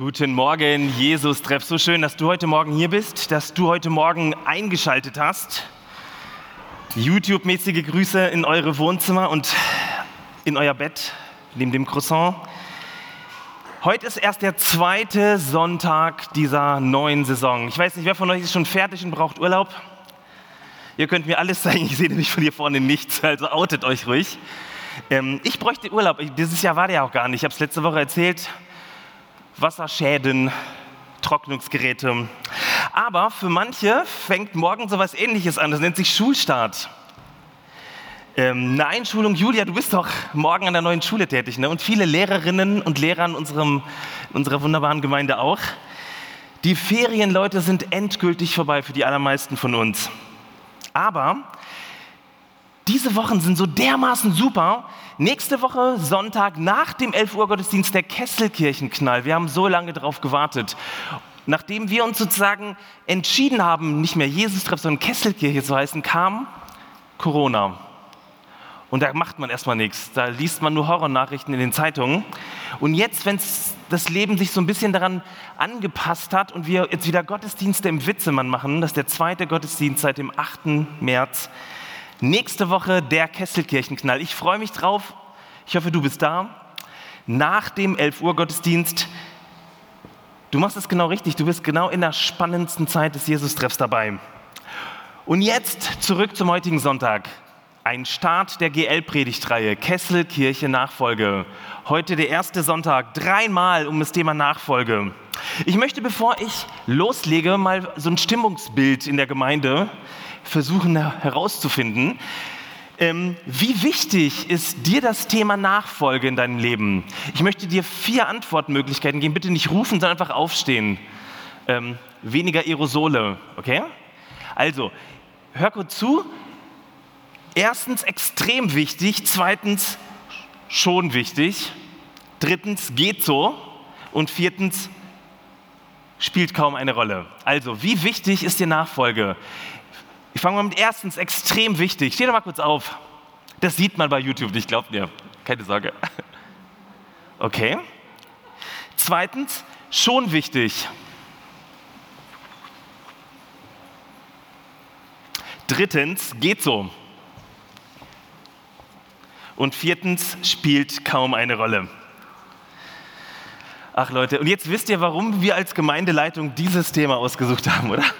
Guten Morgen, Jesus Treff. So schön, dass du heute Morgen hier bist, dass du heute Morgen eingeschaltet hast. YouTube-mäßige Grüße in eure Wohnzimmer und in euer Bett neben dem Croissant. Heute ist erst der zweite Sonntag dieser neuen Saison. Ich weiß nicht, wer von euch ist schon fertig und braucht Urlaub? Ihr könnt mir alles zeigen, ich sehe nämlich von hier vorne nichts, also outet euch ruhig. Ähm, ich bräuchte Urlaub. Dieses Jahr war der auch gar nicht. Ich habe es letzte Woche erzählt. Wasserschäden, Trocknungsgeräte. Aber für manche fängt morgen so etwas Ähnliches an. Das nennt sich Schulstart. Ähm, eine Einschulung, Julia, du bist doch morgen an der neuen Schule tätig, ne? Und viele Lehrerinnen und Lehrer in, unserem, in unserer wunderbaren Gemeinde auch. Die Ferienleute sind endgültig vorbei für die allermeisten von uns. Aber diese Wochen sind so dermaßen super. Nächste Woche Sonntag nach dem 11 Uhr Gottesdienst der Kesselkirchenknall. Wir haben so lange darauf gewartet. Nachdem wir uns sozusagen entschieden haben, nicht mehr Jesus-Treff, sondern Kesselkirche zu heißen, kam Corona. Und da macht man erstmal nichts. Da liest man nur Horrornachrichten in den Zeitungen. Und jetzt, wenn das Leben sich so ein bisschen daran angepasst hat und wir jetzt wieder Gottesdienste im Witzemann machen, das ist der zweite Gottesdienst seit dem 8. März, Nächste Woche der Kesselkirchenknall. Ich freue mich drauf. Ich hoffe, du bist da. Nach dem 11 Uhr Gottesdienst. Du machst es genau richtig. Du bist genau in der spannendsten Zeit des Jesus-Treffs dabei. Und jetzt zurück zum heutigen Sonntag. Ein Start der GL-Predigtreihe Kesselkirche Nachfolge. Heute der erste Sonntag, dreimal um das Thema Nachfolge. Ich möchte, bevor ich loslege, mal so ein Stimmungsbild in der Gemeinde versuchen herauszufinden. Ähm, wie wichtig ist dir das Thema Nachfolge in deinem Leben? Ich möchte dir vier Antwortmöglichkeiten geben. Bitte nicht rufen, sondern einfach aufstehen. Ähm, weniger Aerosole, okay? Also, hör kurz zu. Erstens extrem wichtig, zweitens schon wichtig, drittens geht so und viertens spielt kaum eine Rolle. Also, wie wichtig ist dir Nachfolge? Ich fange mal mit erstens, extrem wichtig. Steh doch mal kurz auf. Das sieht man bei YouTube nicht, glaubt mir. Keine Sorge. Okay. Zweitens, schon wichtig. Drittens, geht so. Und viertens, spielt kaum eine Rolle. Ach Leute, und jetzt wisst ihr, warum wir als Gemeindeleitung dieses Thema ausgesucht haben, oder?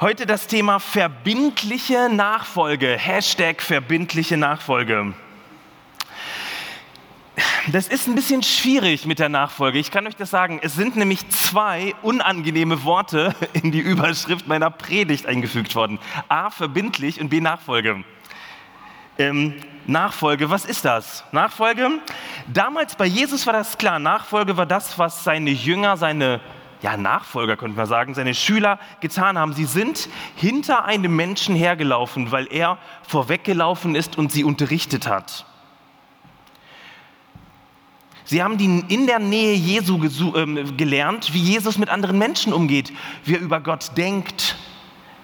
Heute das Thema verbindliche Nachfolge. Hashtag verbindliche Nachfolge. Das ist ein bisschen schwierig mit der Nachfolge. Ich kann euch das sagen. Es sind nämlich zwei unangenehme Worte in die Überschrift meiner Predigt eingefügt worden. A, verbindlich und B, Nachfolge. Ähm, Nachfolge, was ist das? Nachfolge? Damals bei Jesus war das klar. Nachfolge war das, was seine Jünger, seine ja, Nachfolger, könnte man sagen, seine Schüler getan haben. Sie sind hinter einem Menschen hergelaufen, weil er vorweggelaufen ist und sie unterrichtet hat. Sie haben in der Nähe Jesu ähm, gelernt, wie Jesus mit anderen Menschen umgeht, wie er über Gott denkt,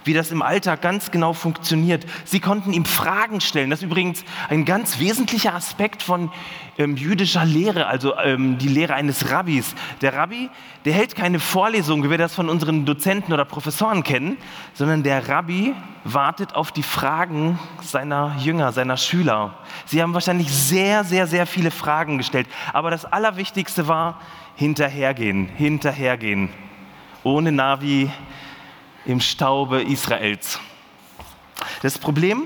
wie das im Alltag ganz genau funktioniert. Sie konnten ihm Fragen stellen. Das ist übrigens ein ganz wesentlicher Aspekt von ähm, jüdischer Lehre, also ähm, die Lehre eines Rabbis. Der Rabbi, der hält keine Vorlesung, wie wir das von unseren Dozenten oder Professoren kennen, sondern der Rabbi wartet auf die Fragen seiner Jünger, seiner Schüler. Sie haben wahrscheinlich sehr, sehr, sehr viele Fragen gestellt. Aber das Allerwichtigste war hinterhergehen, hinterhergehen. Ohne Navi, im Staube Israels. Das Problem,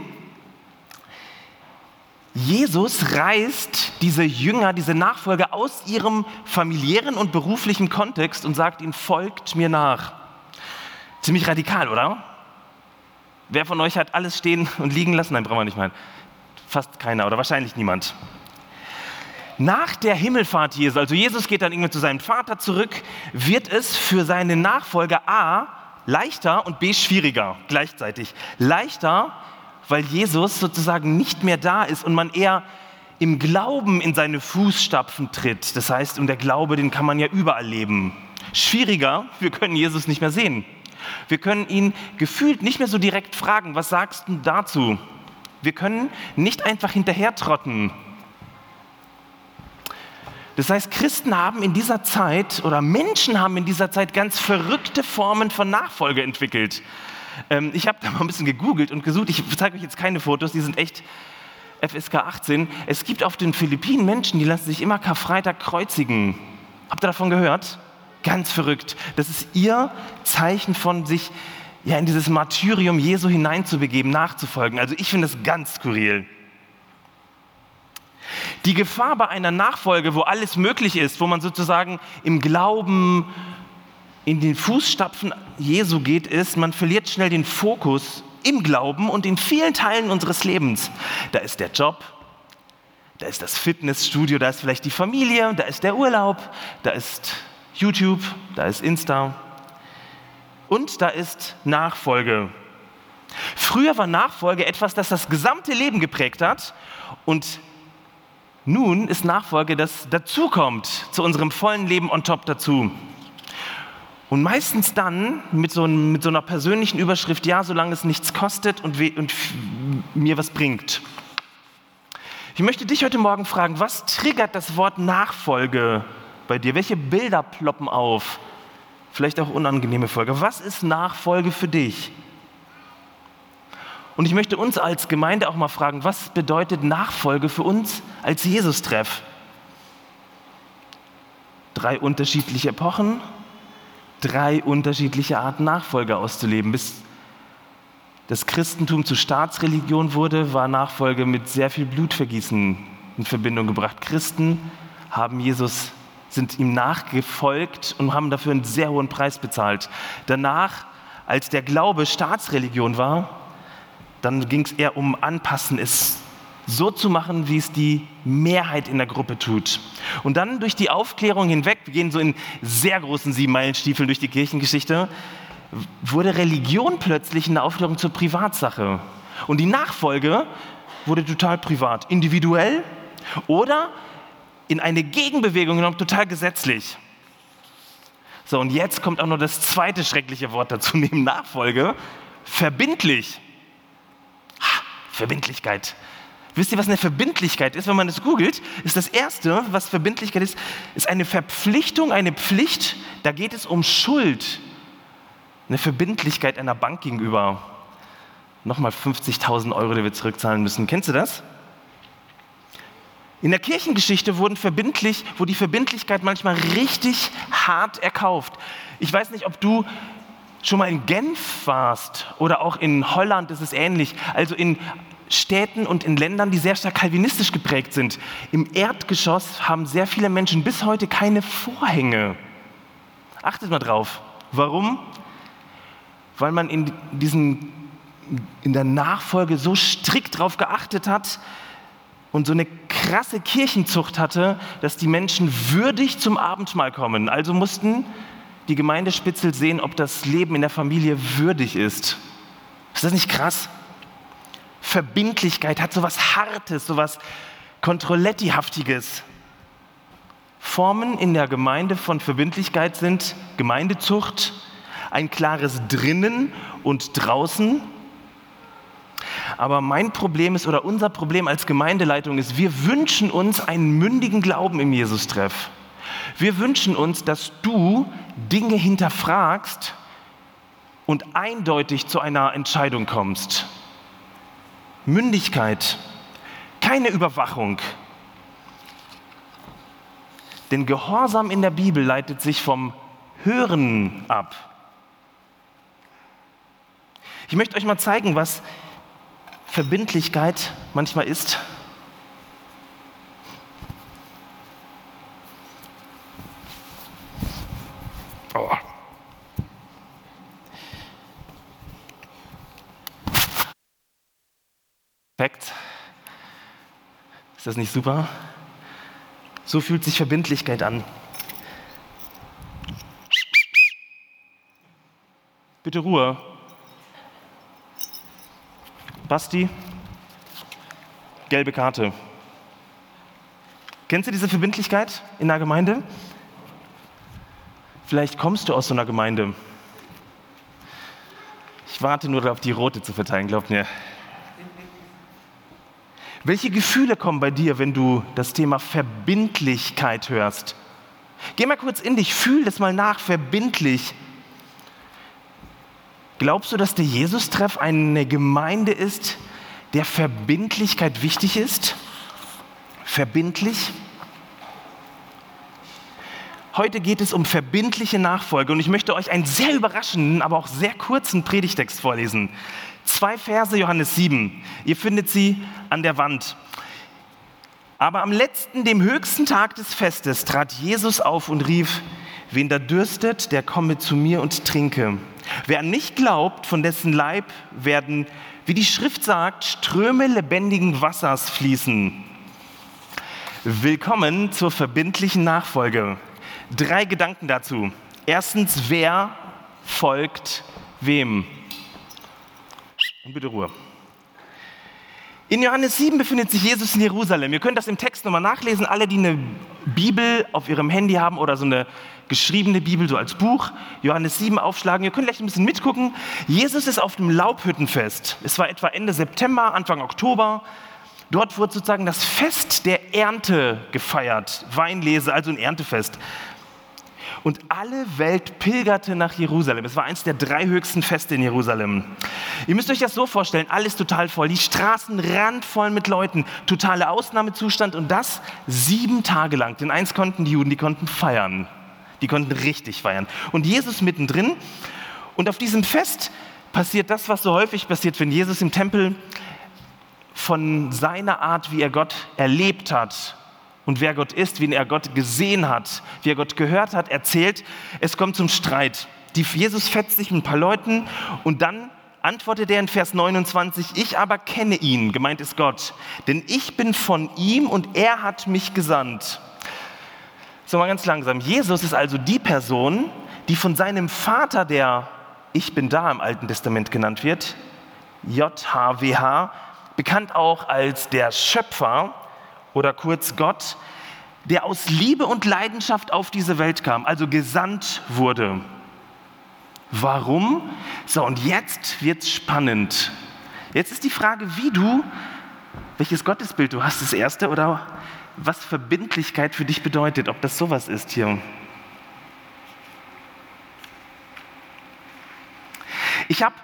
Jesus reißt diese Jünger, diese Nachfolger aus ihrem familiären und beruflichen Kontext und sagt ihnen, folgt mir nach. Ziemlich radikal, oder? Wer von euch hat alles stehen und liegen lassen? Nein, brauchen wir nicht mal. Fast keiner oder wahrscheinlich niemand. Nach der Himmelfahrt Jesu, also Jesus geht dann irgendwann zu seinem Vater zurück, wird es für seine Nachfolger A leichter und B schwieriger gleichzeitig. Leichter, weil Jesus sozusagen nicht mehr da ist und man eher im Glauben in seine Fußstapfen tritt. Das heißt, und der Glaube, den kann man ja überall leben. Schwieriger, wir können Jesus nicht mehr sehen. Wir können ihn gefühlt nicht mehr so direkt fragen, was sagst du dazu? Wir können nicht einfach hinterher trotten. Das heißt, Christen haben in dieser Zeit oder Menschen haben in dieser Zeit ganz verrückte Formen von Nachfolge entwickelt. Ähm, ich habe da mal ein bisschen gegoogelt und gesucht. Ich zeige euch jetzt keine Fotos, die sind echt FSK 18. Es gibt auf den Philippinen Menschen, die lassen sich immer Karfreitag kreuzigen. Habt ihr davon gehört? Ganz verrückt. Das ist ihr Zeichen von sich ja, in dieses Martyrium Jesu hineinzubegeben, nachzufolgen. Also ich finde das ganz skurril. Die Gefahr bei einer Nachfolge, wo alles möglich ist, wo man sozusagen im Glauben in den Fußstapfen Jesu geht, ist, man verliert schnell den Fokus im Glauben und in vielen Teilen unseres Lebens. Da ist der Job, da ist das Fitnessstudio, da ist vielleicht die Familie, da ist der Urlaub, da ist YouTube, da ist Insta und da ist Nachfolge. Früher war Nachfolge etwas, das das gesamte Leben geprägt hat und nun ist Nachfolge, das dazukommt zu unserem vollen Leben on top dazu. Und meistens dann mit so, mit so einer persönlichen Überschrift, ja, solange es nichts kostet und, und mir was bringt. Ich möchte dich heute Morgen fragen, was triggert das Wort Nachfolge bei dir? Welche Bilder ploppen auf? Vielleicht auch unangenehme Folge. Was ist Nachfolge für dich? Und ich möchte uns als Gemeinde auch mal fragen, was bedeutet Nachfolge für uns als Jesus-Treff? Drei unterschiedliche Epochen, drei unterschiedliche Arten Nachfolge auszuleben. Bis das Christentum zur Staatsreligion wurde, war Nachfolge mit sehr viel Blutvergießen in Verbindung gebracht. Christen haben Jesus, sind ihm nachgefolgt und haben dafür einen sehr hohen Preis bezahlt. Danach, als der Glaube Staatsreligion war, dann ging es eher um Anpassen, es so zu machen, wie es die Mehrheit in der Gruppe tut. Und dann durch die Aufklärung hinweg, wir gehen so in sehr großen Siebenmeilenstiefeln durch die Kirchengeschichte, wurde Religion plötzlich in der Aufklärung zur Privatsache. Und die Nachfolge wurde total privat, individuell oder in eine Gegenbewegung genommen, total gesetzlich. So, und jetzt kommt auch noch das zweite schreckliche Wort dazu, neben Nachfolge, verbindlich. Verbindlichkeit. Wisst ihr, was eine Verbindlichkeit ist? Wenn man das googelt, ist das Erste, was Verbindlichkeit ist, ist eine Verpflichtung, eine Pflicht. Da geht es um Schuld. Eine Verbindlichkeit einer Bank gegenüber. Nochmal 50.000 Euro, die wir zurückzahlen müssen. Kennst du das? In der Kirchengeschichte wurden verbindlich, wurde die Verbindlichkeit manchmal richtig hart erkauft. Ich weiß nicht, ob du schon mal in Genf warst oder auch in Holland ist es ähnlich. Also in Städten und in Ländern, die sehr stark kalvinistisch geprägt sind. Im Erdgeschoss haben sehr viele Menschen bis heute keine Vorhänge. Achtet mal drauf. Warum? Weil man in, diesen, in der Nachfolge so strikt darauf geachtet hat und so eine krasse Kirchenzucht hatte, dass die Menschen würdig zum Abendmahl kommen. Also mussten die Gemeindespitzel sehen, ob das Leben in der Familie würdig ist. Ist das nicht krass? Verbindlichkeit hat so was Hartes, so was Kontrolletti-haftiges. Formen in der Gemeinde von Verbindlichkeit sind Gemeindezucht, ein klares Drinnen und Draußen. Aber mein Problem ist, oder unser Problem als Gemeindeleitung ist, wir wünschen uns einen mündigen Glauben im Jesus-Treff. Wir wünschen uns, dass du Dinge hinterfragst und eindeutig zu einer Entscheidung kommst. Mündigkeit, keine Überwachung. Denn Gehorsam in der Bibel leitet sich vom Hören ab. Ich möchte euch mal zeigen, was Verbindlichkeit manchmal ist. Oh. Perfekt. Ist das nicht super? So fühlt sich Verbindlichkeit an. Bitte Ruhe. Basti, gelbe Karte. Kennst du diese Verbindlichkeit in der Gemeinde? Vielleicht kommst du aus so einer Gemeinde. Ich warte nur darauf, die rote zu verteilen, glaubt mir. Welche Gefühle kommen bei dir, wenn du das Thema Verbindlichkeit hörst? Geh mal kurz in dich, fühl das mal nach, verbindlich. Glaubst du, dass der Jesus-Treff eine Gemeinde ist, der Verbindlichkeit wichtig ist? Verbindlich? Heute geht es um verbindliche Nachfolge und ich möchte euch einen sehr überraschenden, aber auch sehr kurzen Predigtext vorlesen. Zwei Verse, Johannes 7. Ihr findet sie an der Wand. Aber am letzten, dem höchsten Tag des Festes, trat Jesus auf und rief, wen da dürstet, der komme zu mir und trinke. Wer nicht glaubt, von dessen Leib werden, wie die Schrift sagt, Ströme lebendigen Wassers fließen. Willkommen zur verbindlichen Nachfolge. Drei Gedanken dazu. Erstens, wer folgt wem? Und bitte Ruhe. In Johannes 7 befindet sich Jesus in Jerusalem. Ihr könnt das im Text nochmal nachlesen. Alle, die eine Bibel auf ihrem Handy haben oder so eine geschriebene Bibel, so als Buch, Johannes 7 aufschlagen. Ihr könnt gleich ein bisschen mitgucken. Jesus ist auf dem Laubhüttenfest. Es war etwa Ende September, Anfang Oktober. Dort wurde sozusagen das Fest der Ernte gefeiert. Weinlese, also ein Erntefest und alle Welt pilgerte nach Jerusalem. Es war eines der drei höchsten Feste in Jerusalem. Ihr müsst euch das so vorstellen, alles total voll, die Straßen randvoll mit Leuten, totale Ausnahmezustand und das sieben Tage lang. Denn eins konnten die Juden, die konnten feiern. Die konnten richtig feiern. Und Jesus mittendrin. Und auf diesem Fest passiert das, was so häufig passiert, wenn Jesus im Tempel von seiner Art, wie er Gott erlebt hat, und wer Gott ist, wie er Gott gesehen hat, wie er Gott gehört hat, erzählt. Es kommt zum Streit. Die, Jesus fetzt sich mit ein paar Leuten und dann antwortet er in Vers 29, ich aber kenne ihn, gemeint ist Gott, denn ich bin von ihm und er hat mich gesandt. So mal ganz langsam. Jesus ist also die Person, die von seinem Vater, der Ich bin da im Alten Testament genannt wird, JHWH, bekannt auch als der Schöpfer, oder kurz Gott, der aus Liebe und Leidenschaft auf diese Welt kam, also gesandt wurde. Warum? So, und jetzt wird es spannend. Jetzt ist die Frage, wie du, welches Gottesbild du hast, das erste, oder was Verbindlichkeit für dich bedeutet, ob das sowas ist hier. Ich habe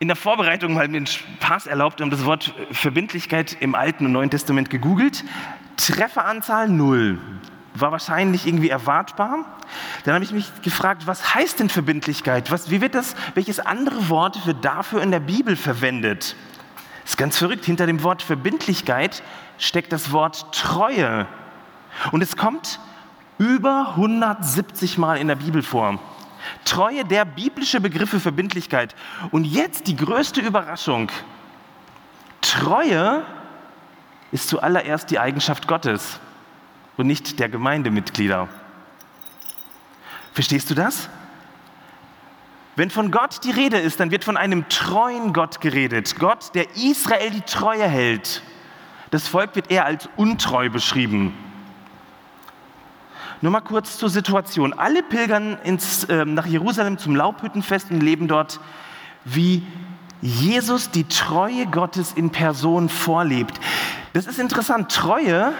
in der Vorbereitung mal einen Spaß erlaubt und das Wort Verbindlichkeit im Alten und Neuen Testament gegoogelt. Trefferanzahl null. War wahrscheinlich irgendwie erwartbar. Dann habe ich mich gefragt, was heißt denn Verbindlichkeit? Was, wie wird das, welches andere Wort wird dafür in der Bibel verwendet? Das ist ganz verrückt. Hinter dem Wort Verbindlichkeit steckt das Wort Treue. Und es kommt über 170 Mal in der Bibel vor. Treue, der biblische Begriff für Verbindlichkeit. Und jetzt die größte Überraschung. Treue ist zuallererst die Eigenschaft Gottes und nicht der Gemeindemitglieder. Verstehst du das? Wenn von Gott die Rede ist, dann wird von einem treuen Gott geredet. Gott, der Israel die Treue hält. Das Volk wird eher als untreu beschrieben. Nur mal kurz zur Situation. Alle pilgern ins, äh, nach Jerusalem zum Laubhüttenfest und leben dort, wie Jesus die Treue Gottes in Person vorlebt. Das ist interessant. Treue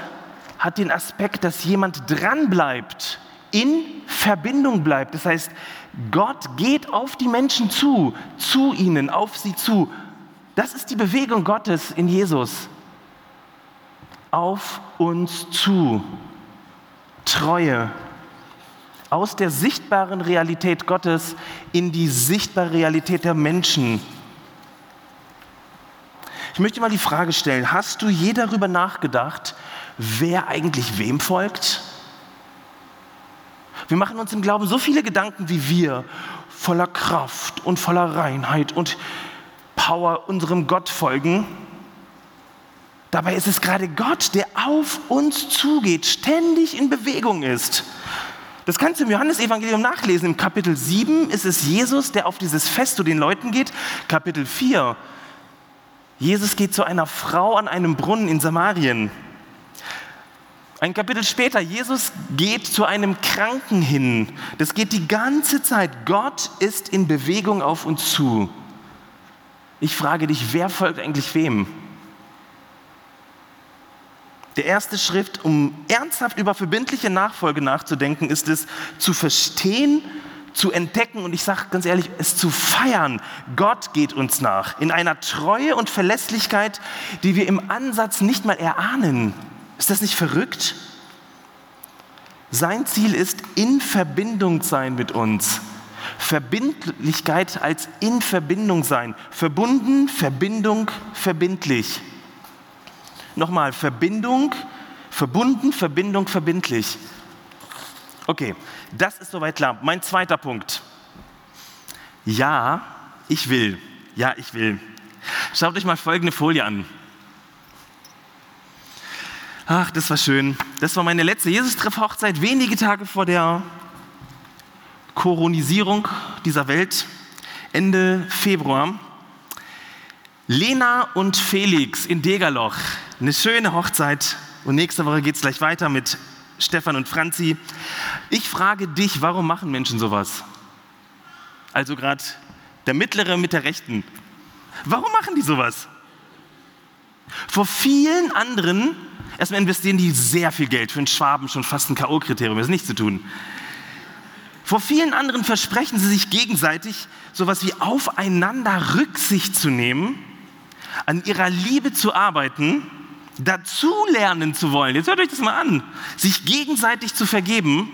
hat den Aspekt, dass jemand dranbleibt, in Verbindung bleibt. Das heißt, Gott geht auf die Menschen zu, zu ihnen, auf sie zu. Das ist die Bewegung Gottes in Jesus. Auf uns zu. Treue aus der sichtbaren Realität Gottes in die sichtbare Realität der Menschen. Ich möchte mal die Frage stellen, hast du je darüber nachgedacht, wer eigentlich wem folgt? Wir machen uns im Glauben so viele Gedanken wie wir, voller Kraft und voller Reinheit und Power unserem Gott folgen. Dabei ist es gerade Gott, der auf uns zugeht, ständig in Bewegung ist. Das kannst du im Johannesevangelium nachlesen. Im Kapitel 7 ist es Jesus, der auf dieses Fest zu den Leuten geht. Kapitel 4. Jesus geht zu einer Frau an einem Brunnen in Samarien. Ein Kapitel später, Jesus geht zu einem Kranken hin. Das geht die ganze Zeit. Gott ist in Bewegung auf uns zu. Ich frage dich, wer folgt eigentlich wem? Der erste Schritt, um ernsthaft über verbindliche Nachfolge nachzudenken, ist es zu verstehen, zu entdecken und ich sage ganz ehrlich, es zu feiern. Gott geht uns nach in einer Treue und Verlässlichkeit, die wir im Ansatz nicht mal erahnen. Ist das nicht verrückt? Sein Ziel ist in Verbindung sein mit uns. Verbindlichkeit als in Verbindung sein. Verbunden, Verbindung, verbindlich. Nochmal, Verbindung, verbunden, Verbindung, verbindlich. Okay, das ist soweit klar. Mein zweiter Punkt. Ja, ich will. Ja, ich will. Schaut euch mal folgende Folie an. Ach, das war schön. Das war meine letzte Jesus-Treff-Hochzeit, wenige Tage vor der Koronisierung dieser Welt, Ende Februar. Lena und Felix in Degerloch. Eine schöne Hochzeit. Und nächste Woche geht es gleich weiter mit Stefan und Franzi. Ich frage dich, warum machen Menschen sowas? Also gerade der mittlere mit der rechten. Warum machen die sowas? Vor vielen anderen Erstmal investieren die sehr viel Geld. Für einen Schwaben schon fast ein K.O.-Kriterium, ist nichts zu tun. Vor vielen anderen versprechen sie sich gegenseitig, sowas wie aufeinander Rücksicht zu nehmen, an ihrer Liebe zu arbeiten, dazu lernen zu wollen. Jetzt hört euch das mal an. Sich gegenseitig zu vergeben,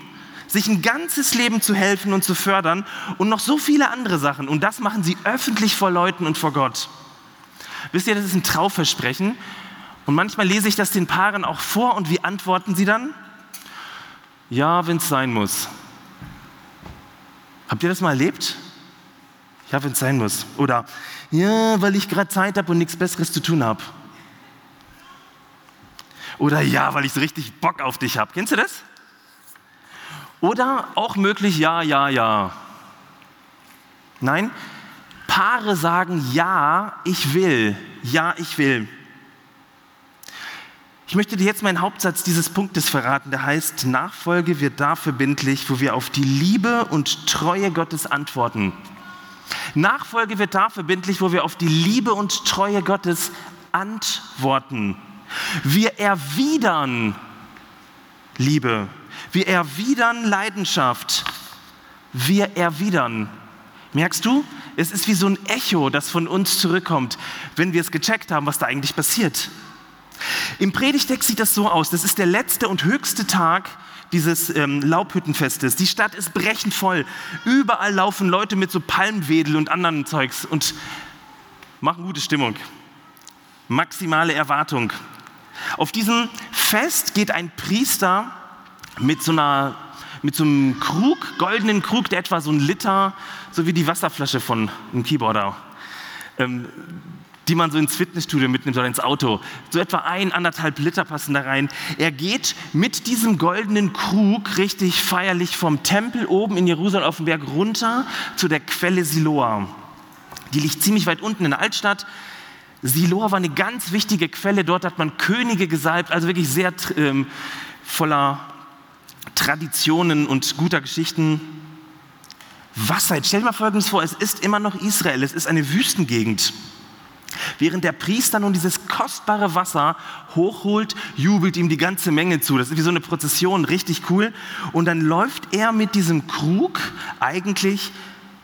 sich ein ganzes Leben zu helfen und zu fördern und noch so viele andere Sachen. Und das machen sie öffentlich vor Leuten und vor Gott. Wisst ihr, das ist ein Trauversprechen und manchmal lese ich das den Paaren auch vor und wie antworten sie dann? Ja, wenn es sein muss. Habt ihr das mal erlebt? Ja, wenn es sein muss. Oder ja, weil ich gerade Zeit habe und nichts Besseres zu tun habe. Oder ja, weil ich so richtig Bock auf dich habe. Kennst du das? Oder auch möglich ja, ja, ja. Nein, Paare sagen ja, ich will. Ja, ich will. Ich möchte dir jetzt meinen Hauptsatz dieses Punktes verraten, der heißt, Nachfolge wird da verbindlich, wo wir auf die Liebe und Treue Gottes antworten. Nachfolge wird da verbindlich, wo wir auf die Liebe und Treue Gottes antworten. Wir erwidern Liebe, wir erwidern Leidenschaft, wir erwidern. Merkst du? Es ist wie so ein Echo, das von uns zurückkommt, wenn wir es gecheckt haben, was da eigentlich passiert. Im Predigtext sieht das so aus, das ist der letzte und höchste Tag dieses ähm, Laubhüttenfestes. Die Stadt ist brechend voll. Überall laufen Leute mit so Palmwedel und anderen Zeugs und machen gute Stimmung. Maximale Erwartung. Auf diesem Fest geht ein Priester mit so einer mit so einem Krug, goldenen Krug, der etwa so ein Liter, so wie die Wasserflasche von einem Keyboarder, ähm, die man so ins Fitnessstudio mitnimmt oder ins Auto. So etwa ein, anderthalb Liter passen da rein. Er geht mit diesem goldenen Krug richtig feierlich vom Tempel oben in Jerusalem auf den Berg runter zu der Quelle Siloa. Die liegt ziemlich weit unten in der Altstadt. Siloa war eine ganz wichtige Quelle. Dort hat man Könige gesalbt, also wirklich sehr ähm, voller Traditionen und guter Geschichten. Wasser, stell dir mal Folgendes vor, es ist immer noch Israel, es ist eine Wüstengegend. Während der Priester nun dieses kostbare Wasser hochholt, jubelt ihm die ganze Menge zu. Das ist wie so eine Prozession, richtig cool. Und dann läuft er mit diesem Krug eigentlich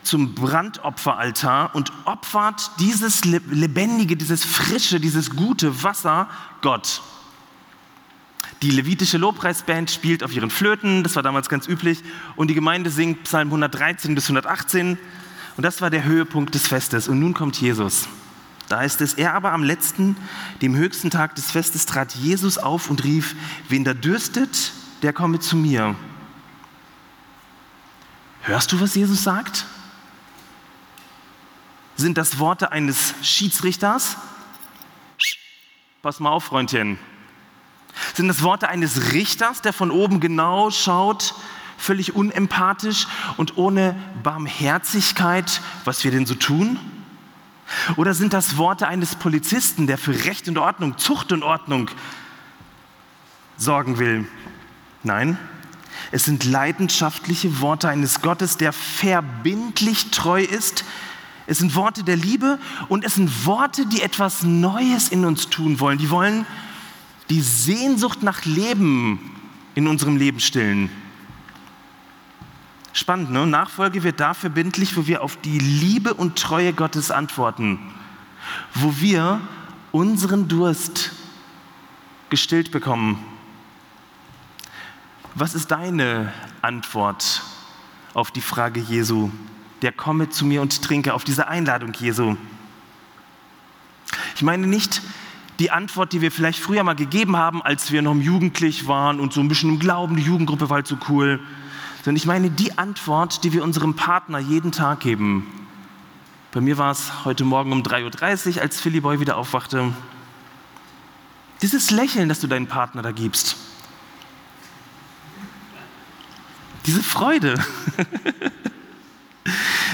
zum Brandopferaltar und opfert dieses lebendige, dieses frische, dieses gute Wasser Gott. Die levitische Lobpreisband spielt auf ihren Flöten, das war damals ganz üblich, und die Gemeinde singt Psalm 113 bis 118. Und das war der Höhepunkt des Festes. Und nun kommt Jesus. Da heißt es, er aber am letzten, dem höchsten Tag des Festes, trat Jesus auf und rief, wen da dürstet, der komme zu mir. Hörst du, was Jesus sagt? Sind das Worte eines Schiedsrichters? Pass mal auf, Freundchen. Sind das Worte eines Richters, der von oben genau schaut, völlig unempathisch und ohne Barmherzigkeit, was wir denn so tun? Oder sind das Worte eines Polizisten, der für Recht und Ordnung, Zucht und Ordnung sorgen will? Nein, es sind leidenschaftliche Worte eines Gottes, der verbindlich treu ist. Es sind Worte der Liebe und es sind Worte, die etwas Neues in uns tun wollen. Die wollen die Sehnsucht nach Leben in unserem Leben stillen. Spannend, ne? Nachfolge wird da verbindlich, wo wir auf die Liebe und Treue Gottes antworten, wo wir unseren Durst gestillt bekommen. Was ist deine Antwort auf die Frage Jesu? Der komme zu mir und trinke auf diese Einladung Jesu. Ich meine nicht die Antwort, die wir vielleicht früher mal gegeben haben, als wir noch jugendlich waren und so ein bisschen im Glauben, die Jugendgruppe war halt so cool sondern ich meine die Antwort, die wir unserem Partner jeden Tag geben. Bei mir war es heute Morgen um 3.30 Uhr, als Philly Boy wieder aufwachte. Dieses Lächeln, das du deinem Partner da gibst. Diese Freude.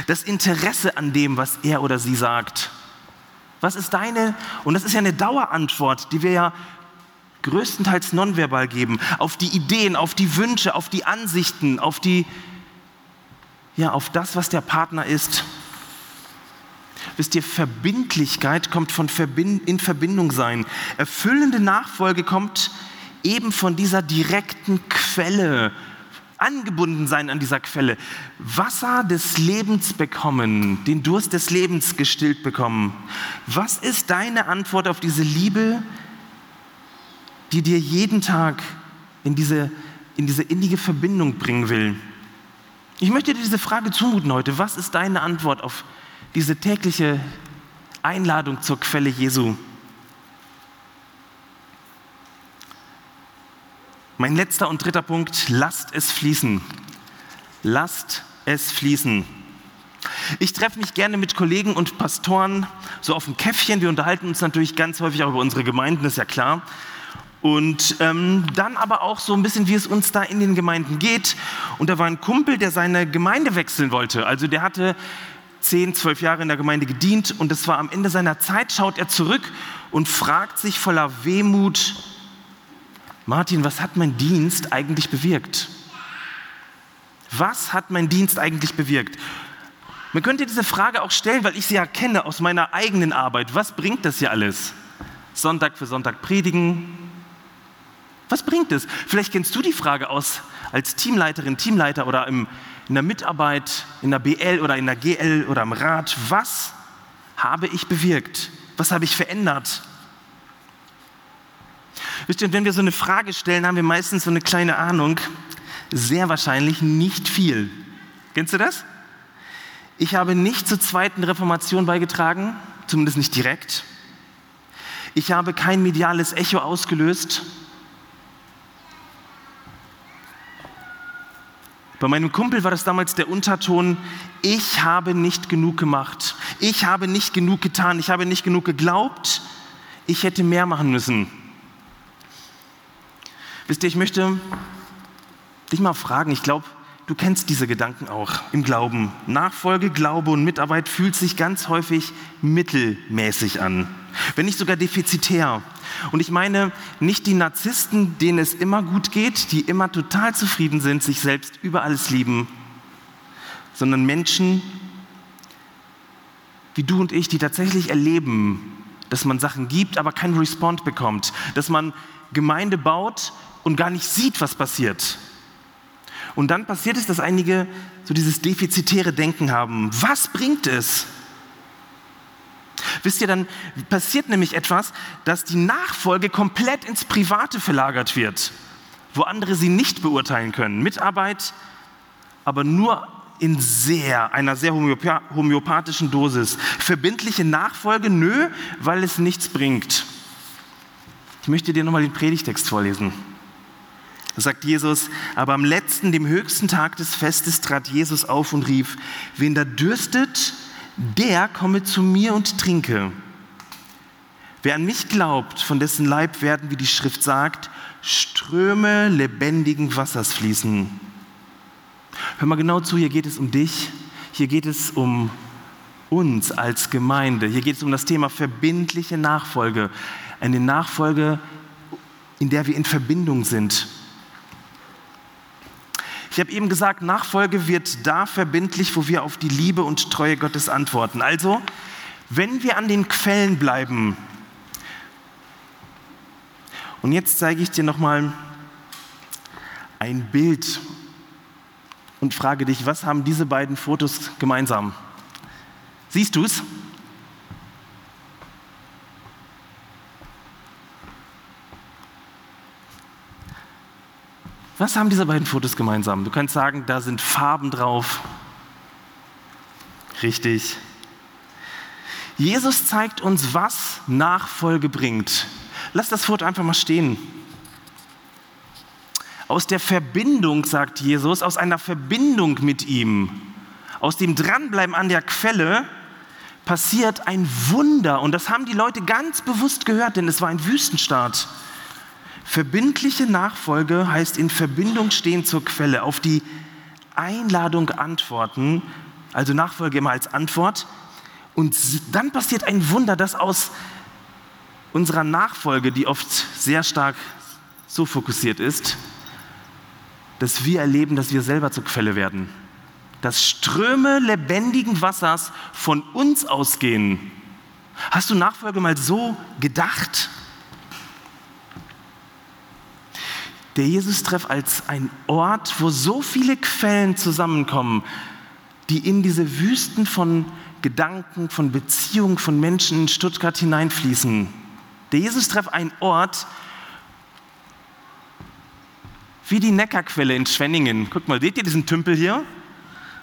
Das Interesse an dem, was er oder sie sagt. Was ist deine, und das ist ja eine Dauerantwort, die wir ja größtenteils nonverbal geben, auf die Ideen, auf die Wünsche, auf die Ansichten, auf die, ja, auf das, was der Partner ist. Wisst ihr, Verbindlichkeit kommt von in Verbindung sein. Erfüllende Nachfolge kommt eben von dieser direkten Quelle, angebunden sein an dieser Quelle. Wasser des Lebens bekommen, den Durst des Lebens gestillt bekommen. Was ist deine Antwort auf diese Liebe, die dir jeden Tag in diese, in diese innige Verbindung bringen will. Ich möchte dir diese Frage zumuten heute. Was ist deine Antwort auf diese tägliche Einladung zur Quelle Jesu? Mein letzter und dritter Punkt, lasst es fließen. Lasst es fließen. Ich treffe mich gerne mit Kollegen und Pastoren so auf dem Käffchen. Wir unterhalten uns natürlich ganz häufig auch über unsere Gemeinden, ist ja klar. Und ähm, dann aber auch so ein bisschen, wie es uns da in den Gemeinden geht. Und da war ein Kumpel, der seine Gemeinde wechseln wollte. Also der hatte zehn, zwölf Jahre in der Gemeinde gedient und es war am Ende seiner Zeit, schaut er zurück und fragt sich voller Wehmut, Martin, was hat mein Dienst eigentlich bewirkt? Was hat mein Dienst eigentlich bewirkt? Man könnte diese Frage auch stellen, weil ich sie ja kenne aus meiner eigenen Arbeit. Was bringt das hier alles? Sonntag für Sonntag predigen, was bringt es? Vielleicht kennst du die Frage aus als Teamleiterin, Teamleiter oder im, in der Mitarbeit, in der BL oder in der GL oder im Rat. Was habe ich bewirkt? Was habe ich verändert? Wisst ihr, wenn wir so eine Frage stellen, haben wir meistens so eine kleine Ahnung. Sehr wahrscheinlich nicht viel. Kennst du das? Ich habe nicht zur zweiten Reformation beigetragen, zumindest nicht direkt. Ich habe kein mediales Echo ausgelöst. Bei meinem Kumpel war das damals der Unterton, ich habe nicht genug gemacht, ich habe nicht genug getan, ich habe nicht genug geglaubt, ich hätte mehr machen müssen. Wisst ihr, ich möchte dich mal fragen, ich glaube, du kennst diese Gedanken auch im Glauben. Nachfolge, Glaube und Mitarbeit fühlt sich ganz häufig mittelmäßig an, wenn nicht sogar defizitär. Und ich meine nicht die Narzissten, denen es immer gut geht, die immer total zufrieden sind, sich selbst über alles lieben, sondern Menschen wie du und ich, die tatsächlich erleben, dass man Sachen gibt, aber keinen Respond bekommt, dass man Gemeinde baut und gar nicht sieht, was passiert. Und dann passiert es, dass einige so dieses defizitäre Denken haben. Was bringt es? Wisst ihr, dann passiert nämlich etwas, dass die Nachfolge komplett ins Private verlagert wird, wo andere sie nicht beurteilen können. Mitarbeit, aber nur in sehr, einer sehr homöopathischen Dosis. Verbindliche Nachfolge, nö, weil es nichts bringt. Ich möchte dir nochmal den Predigtext vorlesen. Da sagt Jesus, aber am letzten, dem höchsten Tag des Festes trat Jesus auf und rief, wen da dürstet, der komme zu mir und trinke. Wer an mich glaubt, von dessen Leib werden, wie die Schrift sagt, Ströme lebendigen Wassers fließen. Hör mal genau zu, hier geht es um dich, hier geht es um uns als Gemeinde, hier geht es um das Thema verbindliche Nachfolge. Eine Nachfolge, in der wir in Verbindung sind ich habe eben gesagt, Nachfolge wird da verbindlich, wo wir auf die Liebe und Treue Gottes antworten. Also, wenn wir an den Quellen bleiben Und jetzt zeige ich dir nochmal ein Bild und frage dich, was haben diese beiden Fotos gemeinsam? Siehst du es? Was haben diese beiden Fotos gemeinsam? Du kannst sagen, da sind Farben drauf. Richtig. Jesus zeigt uns, was Nachfolge bringt. Lass das Foto einfach mal stehen. Aus der Verbindung, sagt Jesus, aus einer Verbindung mit ihm, aus dem Dranbleiben an der Quelle, passiert ein Wunder. Und das haben die Leute ganz bewusst gehört, denn es war ein Wüstenstaat. Verbindliche Nachfolge heißt in Verbindung stehen zur Quelle, auf die Einladung antworten, also Nachfolge immer als Antwort. Und dann passiert ein Wunder, dass aus unserer Nachfolge, die oft sehr stark so fokussiert ist, dass wir erleben, dass wir selber zur Quelle werden. Dass Ströme lebendigen Wassers von uns ausgehen. Hast du Nachfolge mal so gedacht? Der Jesus-Treff als ein Ort, wo so viele Quellen zusammenkommen, die in diese Wüsten von Gedanken, von Beziehungen, von Menschen in Stuttgart hineinfließen. Der Jesus-Treff ein Ort, wie die Neckarquelle in Schwenningen. Guck mal, seht ihr diesen Tümpel hier?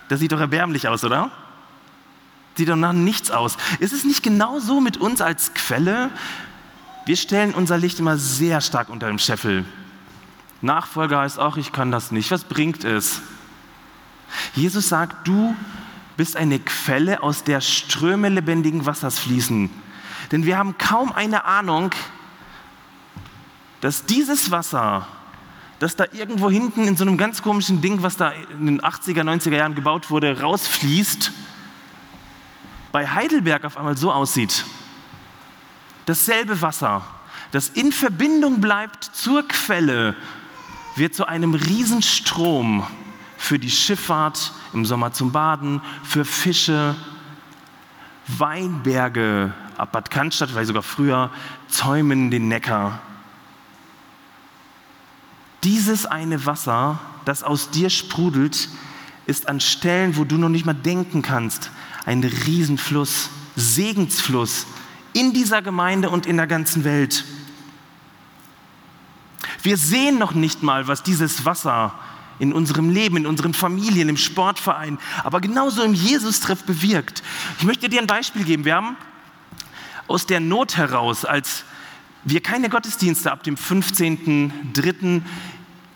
Das sieht doch erbärmlich aus, oder? Sieht doch nach nichts aus. Ist es nicht genau so mit uns als Quelle? Wir stellen unser Licht immer sehr stark unter dem Scheffel. Nachfolger heißt auch, ich kann das nicht. Was bringt es? Jesus sagt, du bist eine Quelle, aus der Ströme lebendigen Wassers fließen. Denn wir haben kaum eine Ahnung, dass dieses Wasser dass da irgendwo hinten in so einem ganz komischen Ding, was da in den 80er, 90er Jahren gebaut wurde, rausfließt, bei Heidelberg auf einmal so aussieht. Dasselbe Wasser, das in Verbindung bleibt zur Quelle, wird zu einem Riesenstrom für die Schifffahrt im Sommer zum Baden, für Fische, Weinberge ab Bad Cannstatt, vielleicht sogar früher, zäumen den Neckar. Dieses eine Wasser, das aus dir sprudelt, ist an Stellen, wo du noch nicht mal denken kannst, ein Riesenfluss, Segensfluss in dieser Gemeinde und in der ganzen Welt. Wir sehen noch nicht mal, was dieses Wasser in unserem Leben, in unseren Familien, im Sportverein, aber genauso im Jesus-Treff bewirkt. Ich möchte dir ein Beispiel geben. Wir haben aus der Not heraus, als wir keine Gottesdienste ab dem 15.03.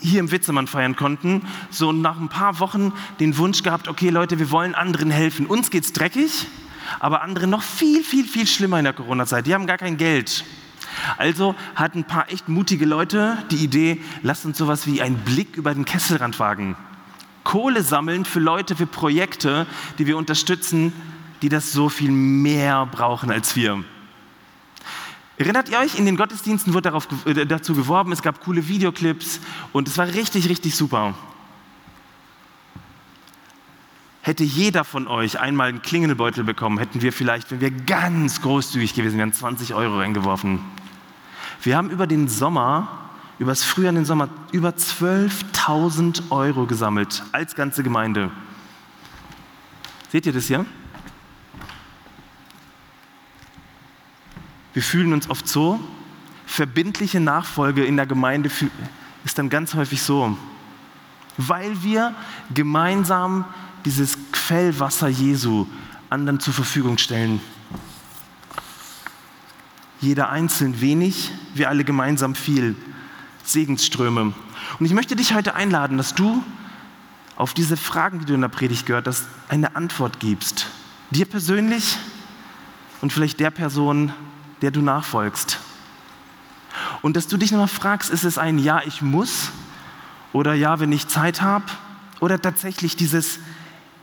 hier im Witzemann feiern konnten, so nach ein paar Wochen den Wunsch gehabt, okay Leute, wir wollen anderen helfen. Uns geht's dreckig, aber andere noch viel, viel, viel schlimmer in der Corona-Zeit. Die haben gar kein Geld. Also hatten ein paar echt mutige Leute die Idee, lasst uns sowas wie einen Blick über den Kesselrand wagen. Kohle sammeln für Leute, für Projekte, die wir unterstützen, die das so viel mehr brauchen als wir. Erinnert ihr euch, in den Gottesdiensten wurde darauf, äh, dazu geworben, es gab coole Videoclips und es war richtig, richtig super. Hätte jeder von euch einmal einen Klingelbeutel bekommen, hätten wir vielleicht, wenn wir ganz großzügig gewesen wären, 20 Euro reingeworfen. Wir haben über den Sommer, über das Frühjahr in den Sommer, über 12.000 Euro gesammelt als ganze Gemeinde. Seht ihr das hier? Wir fühlen uns oft so, verbindliche Nachfolge in der Gemeinde ist dann ganz häufig so, weil wir gemeinsam dieses Quellwasser Jesu anderen zur Verfügung stellen. Jeder einzeln wenig, wir alle gemeinsam viel. Segensströme. Und ich möchte dich heute einladen, dass du auf diese Fragen, die du in der Predigt gehört hast, eine Antwort gibst. Dir persönlich und vielleicht der Person, der du nachfolgst. Und dass du dich nochmal fragst, ist es ein Ja, ich muss oder Ja, wenn ich Zeit habe oder tatsächlich dieses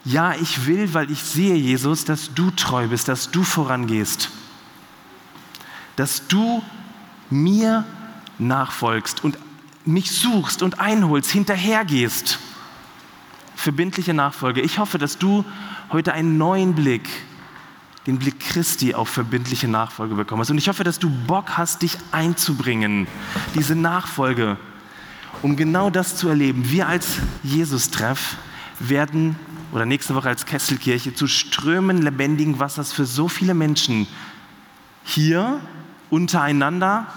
Ja, ich will, weil ich sehe, Jesus, dass du treu bist, dass du vorangehst, dass du mir nachfolgst und mich suchst und einholst, hinterhergehst. Verbindliche Nachfolge. Ich hoffe, dass du heute einen neuen Blick den Blick Christi auf verbindliche Nachfolge bekommen hast. Und ich hoffe, dass du Bock hast, dich einzubringen, diese Nachfolge, um genau das zu erleben. Wir als Jesus-Treff werden oder nächste Woche als Kesselkirche zu Strömen lebendigen Wassers für so viele Menschen hier untereinander,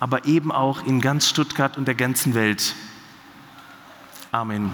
aber eben auch in ganz Stuttgart und der ganzen Welt. Amen.